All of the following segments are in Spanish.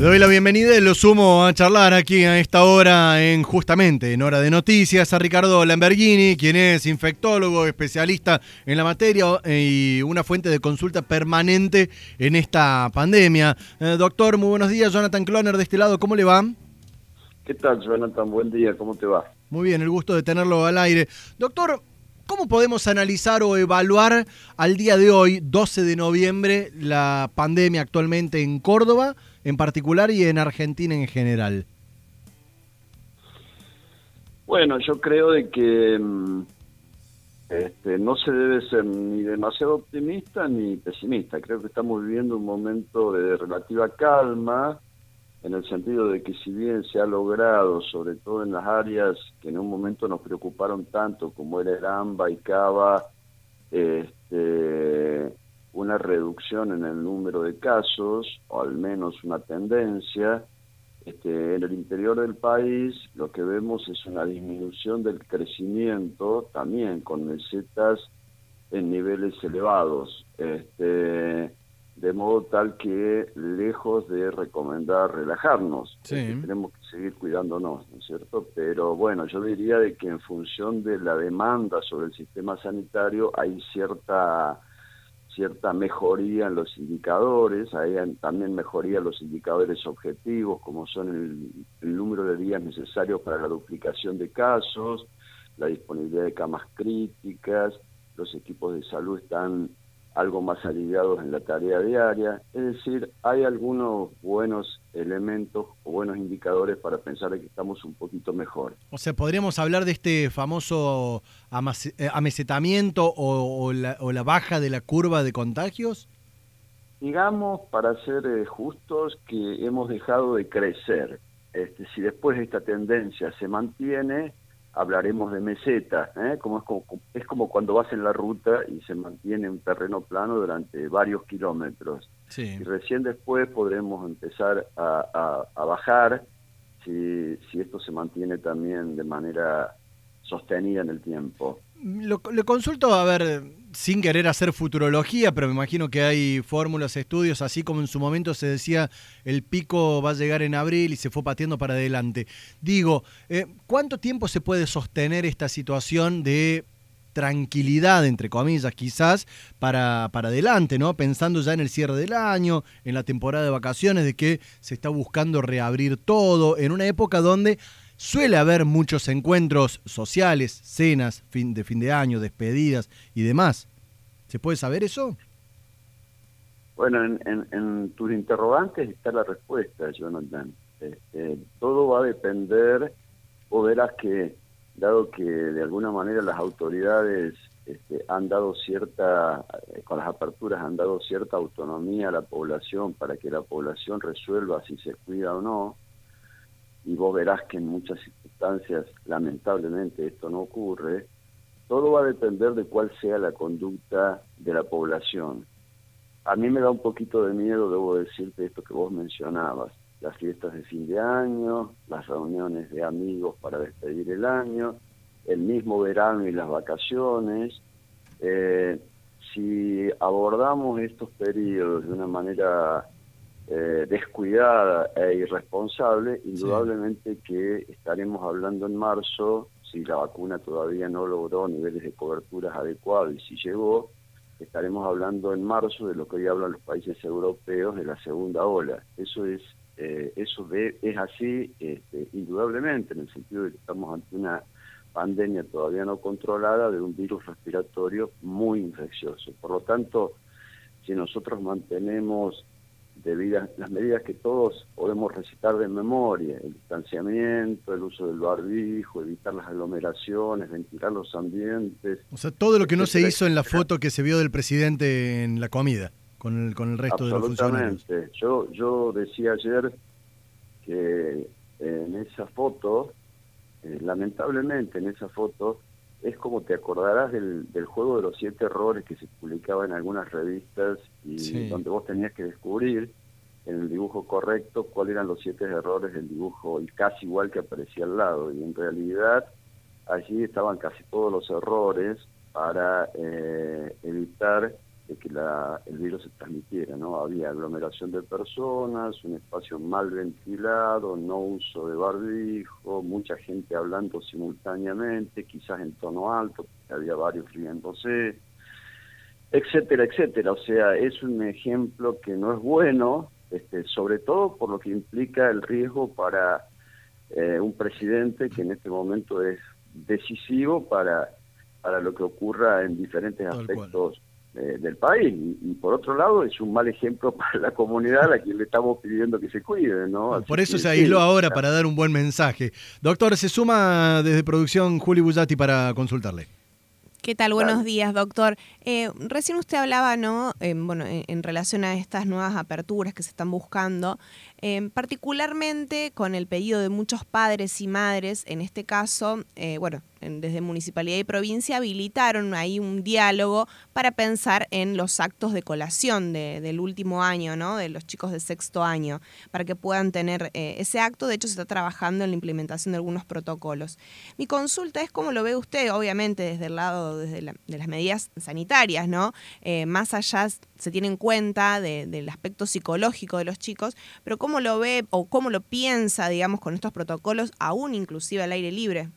Le doy la bienvenida y lo sumo a charlar aquí a esta hora, en justamente en Hora de Noticias, a Ricardo Lamberghini, quien es infectólogo, especialista en la materia y una fuente de consulta permanente en esta pandemia. Eh, doctor, muy buenos días. Jonathan Cloner de este lado, ¿cómo le va? ¿Qué tal, Jonathan? Buen día, ¿cómo te va? Muy bien, el gusto de tenerlo al aire. Doctor, ¿Cómo podemos analizar o evaluar al día de hoy, 12 de noviembre, la pandemia actualmente en Córdoba en particular y en Argentina en general? Bueno, yo creo de que mm, este, no se debe ser ni demasiado optimista ni pesimista. Creo que estamos viviendo un momento de relativa calma, en el sentido de que si bien se ha logrado, sobre todo en las áreas que en un momento nos preocuparon tanto, como era el AMBA y Cava, este, una reducción en el número de casos, o al menos una tendencia, este, en el interior del país lo que vemos es una disminución del crecimiento, también con mesetas en niveles elevados. Este, de modo tal que lejos de recomendar relajarnos, este, tenemos que seguir cuidándonos, ¿no es cierto? Pero bueno, yo diría de que en función de la demanda sobre el sistema sanitario hay cierta cierta mejoría en los indicadores, hay también mejoría en los indicadores objetivos, como son el, el número de días necesarios para la duplicación de casos, la disponibilidad de camas críticas, los equipos de salud están algo más aliviados en la tarea diaria. Es decir, hay algunos buenos elementos o buenos indicadores para pensar que estamos un poquito mejor. O sea, ¿podríamos hablar de este famoso eh, amesetamiento o, la, baja de la curva de contagios? Digamos, para ser eh, justos, que hemos dejado de crecer. Este, si después esta tendencia se mantiene, hablaremos de meseta, ¿eh? como es, como, es como cuando vas en la ruta y se mantiene un terreno plano durante varios kilómetros. Y recién después podremos empezar a, bajar si, si esto se mantiene también de manera sostenida en el tiempo. le consulto, a ver, sin querer hacer futurología, pero me imagino que hay fórmulas, estudios, así como en su momento se decía el pico va a llegar en abril y se fue pateando para adelante. Digo, eh, ¿cuánto tiempo se puede sostener esta situación de tranquilidad, entre comillas, quizás, para, para adelante, ¿no? Pensando ya en el cierre del año, en la temporada de vacaciones, de que se está buscando reabrir todo, en una época donde Suele haber muchos encuentros sociales, cenas fin de fin de año, despedidas y demás. ¿Se puede saber eso? Bueno, en, tus interrogantes está la respuesta, Jonathan. Este, todo va a depender, o verás que, dado que de alguna manera las autoridades este, han dado cierta, eh, con las aperturas han dado cierta autonomía a la población para que la población resuelva si se cuida o no, y vos verás que en muchas circunstancias lamentablemente esto no ocurre, todo va a depender de cuál sea la conducta de la población. A mí me da un poquito de miedo, debo decirte esto que vos mencionabas, las fiestas de fin de año, las reuniones de amigos para despedir el año, el mismo verano y las vacaciones. Eh, si abordamos estos periodos de una manera eh, descuidada e irresponsable, indudablemente que estaremos hablando en marzo, si la vacuna todavía no logró niveles de coberturas adecuados y si llegó, estaremos hablando en marzo de lo que hoy hablan los países europeos de la segunda ola. Eso es eh, eso de, es así este, indudablemente en el sentido de que estamos ante una pandemia todavía no controlada de un virus respiratorio muy infeccioso. Por lo tanto, si nosotros mantenemos debidas las medidas que todos podemos recitar de memoria, el distanciamiento, el uso del barbijo, evitar las aglomeraciones, ventilar los ambientes. O sea, todo lo que no se hizo en la foto que se vio del presidente en la comida con el, con el resto de los funcionarios. Yo, yo decía ayer que en esa foto, eh, lamentablemente en esa foto, es como te acordarás del, juego de los siete errores que se publicaba en algunas revistas y donde vos tenías que descubrir en el dibujo correcto cuáles eran los siete errores del dibujo y casi igual que aparecía al lado. Y en realidad allí estaban casi todos los errores para eh, evitar de que la, el virus se transmitiera, ¿no? Había aglomeración de personas, un espacio mal ventilado, no uso de barbijo, mucha gente hablando simultáneamente, quizás en tono alto, había varios riéndose, etcétera, etcétera. O sea, es un ejemplo que no es bueno, este, sobre todo por lo que implica el riesgo para eh, un presidente que en este momento es decisivo para, para lo que ocurra en diferentes aspectos eh, del país. Y, por otro lado, es un mal ejemplo para la comunidad a la que le estamos pidiendo que se cuide. ¿no? por eso se aisló ahora, para dar un buen mensaje. Doctor, se suma desde producción Juli Bullati para consultarle. ¿Qué tal? Buenos días, doctor. Eh, recién usted hablaba, ¿no? bueno, en, relación a estas nuevas aperturas que se están buscando, eh, particularmente con el pedido de muchos padres y madres, en este caso, eh, bueno, desde municipalidad y provincia habilitaron ahí un diálogo para pensar en los actos de colación del último año, ¿no? De los chicos de sexto año, para que puedan tener ese acto. De hecho, se está trabajando en la implementación de algunos protocolos. Mi consulta es cómo lo ve usted, obviamente, desde el lado desde de las medidas sanitarias, ¿no? Eh, más allá se tiene en cuenta del aspecto psicológico de los chicos, pero cómo lo ve o cómo lo piensa, digamos, con estos protocolos, aún inclusive al aire libre.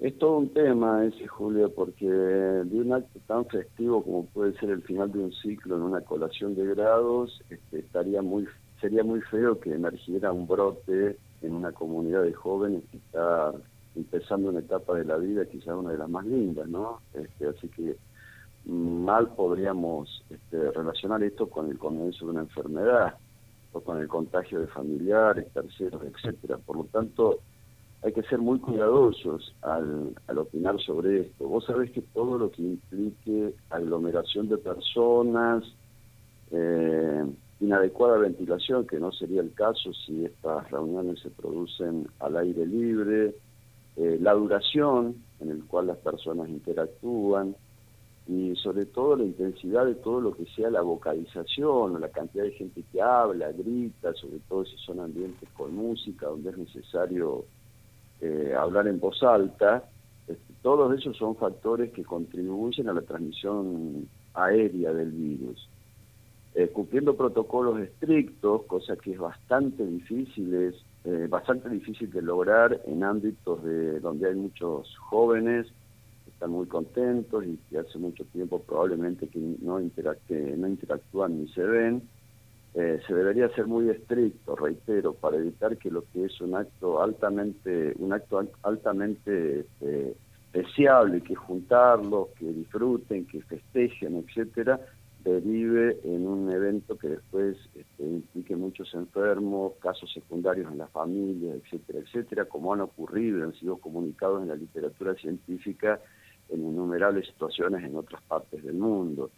Es todo un tema ese, Julio, porque de un acto tan festivo como puede ser el final de un ciclo en una colación de grados, este, estaría muy sería muy feo que emergiera un brote en una comunidad de jóvenes que está empezando una etapa de la vida quizás una de las más lindas, ¿no? Este, así que mal podríamos este, relacionar esto con el comienzo de una enfermedad o con el contagio de familiares, terceros, etcétera. Por lo tanto, hay que ser muy cuidadosos al, opinar sobre esto. Vos sabés que todo lo que implique aglomeración de personas, eh, inadecuada ventilación, que no sería el caso si estas reuniones se producen al aire libre, eh, la duración en el cual las personas interactúan y sobre todo la intensidad de todo lo que sea la vocalización, la cantidad de gente que habla, grita, sobre todo si son ambientes con música, donde es necesario eh, hablar en voz alta. Este, todos esos son factores que contribuyen a la transmisión aérea del virus. Eh, cumpliendo protocolos estrictos, cosa que es bastante difícil, eh, bastante difícil de lograr en ámbitos de donde hay muchos jóvenes están muy contentos y que hace mucho tiempo probablemente que no, no interactúan ni se ven. Eh, se debería ser muy estricto, reitero, para evitar que lo que es un acto altamente, un acto altamente este, deseable, que juntarlos, que disfruten, que festejen, etcétera, derive en un evento que después este, implique muchos enfermos, casos secundarios en la familia, etcétera, etcétera, como han ocurrido han sido comunicados en la literatura científica en innumerables situaciones en otras partes del mundo.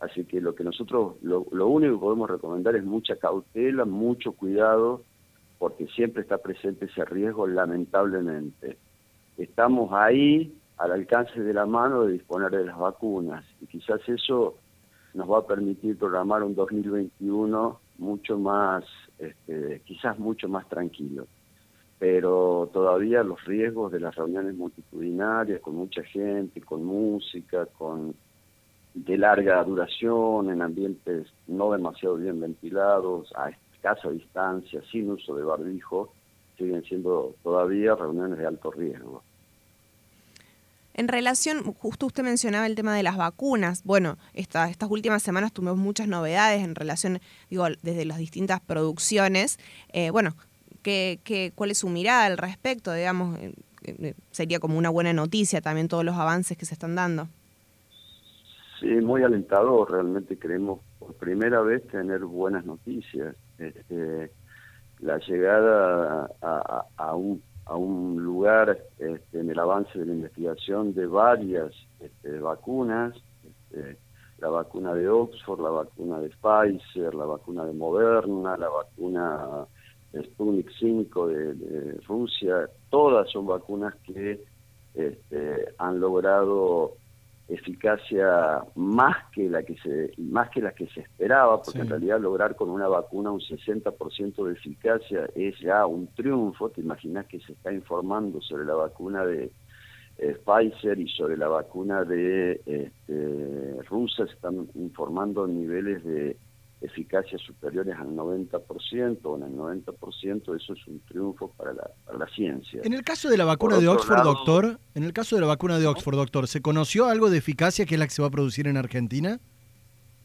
Así que lo que nosotros, lo, lo único que podemos recomendar es mucha cautela, mucho cuidado, porque siempre está presente ese riesgo, lamentablemente. Estamos ahí al alcance de la mano de disponer de las vacunas y quizás eso nos va a permitir programar un 2021 mucho más, este, quizás mucho más tranquilo. Pero todavía los riesgos de las reuniones multitudinarias, con mucha gente, con música, con de larga duración, en ambientes no demasiado bien ventilados, a escasa distancia, sin uso de barbijo, siguen siendo todavía reuniones de alto riesgo. En relación, justo usted mencionaba el tema de las vacunas. Bueno, estas últimas semanas tuvimos muchas novedades en relación, digo, desde las distintas producciones. Eh, bueno, ¿qué, qué, cuál es su mirada al respecto? Digamos, eh, eh, sería como una buena noticia también todos los avances que se están dando. Sí, muy alentador. Realmente queremos por primera vez tener buenas noticias. Este, la llegada a, un a un lugar este, en el avance de la investigación de varias este, vacunas, este, la vacuna de Oxford, la vacuna de Pfizer, la vacuna de Moderna, la vacuna Sputnik 5 de, Rusia, todas son vacunas que han logrado eficacia más que la que se más que la que se esperaba porque en realidad lograr con una vacuna un 60% de eficacia es ya un triunfo. Te imaginas que se está informando sobre la vacuna de eh, Pfizer y sobre la vacuna de este, Rusia se están informando niveles de eficacia superiores al 90% o en el 90%, eso es un triunfo para la, para la ciencia. En el caso de la vacuna de Oxford, doctor, en el caso de la vacuna de Oxford, doctor, ¿se conoció algo de eficacia que es la que se va a producir en Argentina?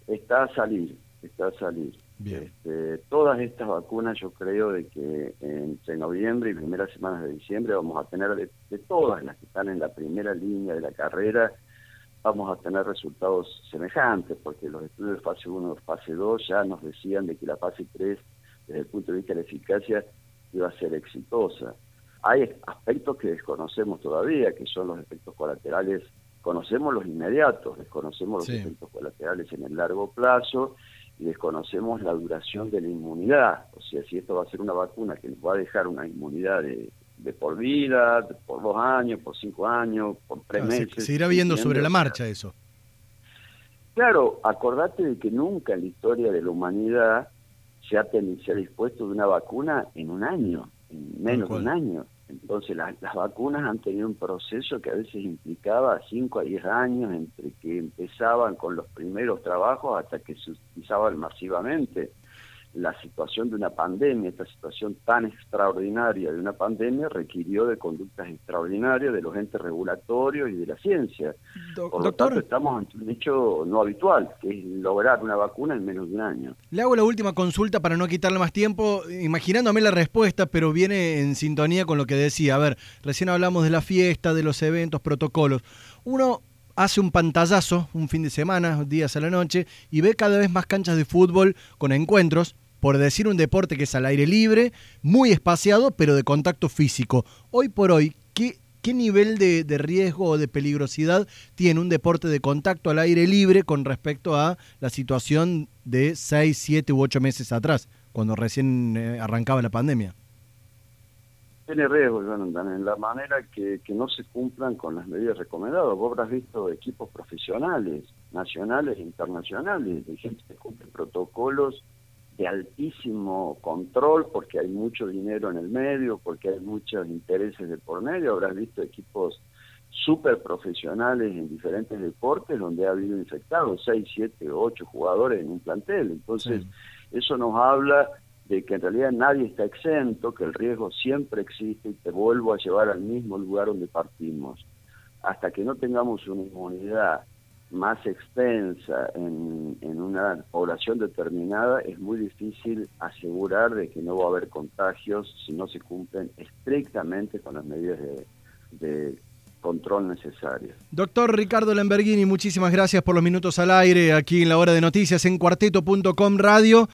Está a salir, está a salir. Este, todas estas vacunas yo creo de que entre noviembre y primeras semanas de diciembre vamos a tener de, de todas las que están en la primera línea de la carrera, vamos a tener resultados semejantes, porque los estudios de fase 1 y fase 2 ya nos decían de que la fase 3, desde el punto de vista de la eficacia, iba a ser exitosa. Hay aspectos que desconocemos todavía, que son los efectos colaterales. Conocemos los inmediatos, desconocemos los efectos colaterales en el largo plazo y desconocemos la duración de la inmunidad. O sea, si esto va a ser una vacuna que nos va a dejar una inmunidad de de por vida, por dos años, por cinco años, por tres meses. Se, irá viendo sobre la marcha eso. Claro, acordate de que nunca en la historia de la humanidad se ha, se ha dispuesto de una vacuna en un año, en menos de un año. Entonces las vacunas han tenido un proceso que a veces implicaba cinco a diez años entre que empezaban con los primeros trabajos hasta que se utilizaban masivamente la situación de una pandemia, esta situación tan extraordinaria de una pandemia, requirió de conductas extraordinarias de los entes regulatorios y de la ciencia. Por lo tanto, estamos ante un hecho no habitual, que es lograr una vacuna en menos de un año. Le hago la última consulta para no quitarle más tiempo, imaginándome la respuesta, pero viene en sintonía con lo que decía. A ver, recién hablamos de la fiesta, de los eventos, protocolos. Uno hace un pantallazo un fin de semana, días a la noche, y ve cada vez más canchas de fútbol con encuentros por decir un deporte que es al aire libre, muy espaciado, pero de contacto físico. Hoy por hoy, ¿qué, qué nivel de, riesgo o de peligrosidad tiene un deporte de contacto al aire libre con respecto a la situación de 6, 7 u 8 meses atrás, cuando recién eh, arrancaba la pandemia? Tiene riesgo, Jonathan, en la manera que, que no se cumplan con las medidas recomendadas. Vos habrás visto equipos profesionales, nacionales e internacionales, de gente que cumple protocolos de altísimo control porque hay mucho dinero en el medio, porque hay muchos intereses de por medio. Habrás visto equipos súper profesionales en diferentes deportes donde ha habido infectados, 6, 7, 8 jugadores en un plantel. Entonces, eso nos habla de que en realidad nadie está exento, que el riesgo siempre existe y te vuelvo a llevar al mismo lugar donde partimos. Hasta que no tengamos una inmunidad más extensa en, en, una población determinada, es muy difícil asegurar de que no va a haber contagios si no se cumplen estrictamente con las medidas de, de control necesarias. Doctor Ricardo Lamberghini, muchísimas gracias por los minutos al aire aquí en la hora de noticias en cuarteto.com radio.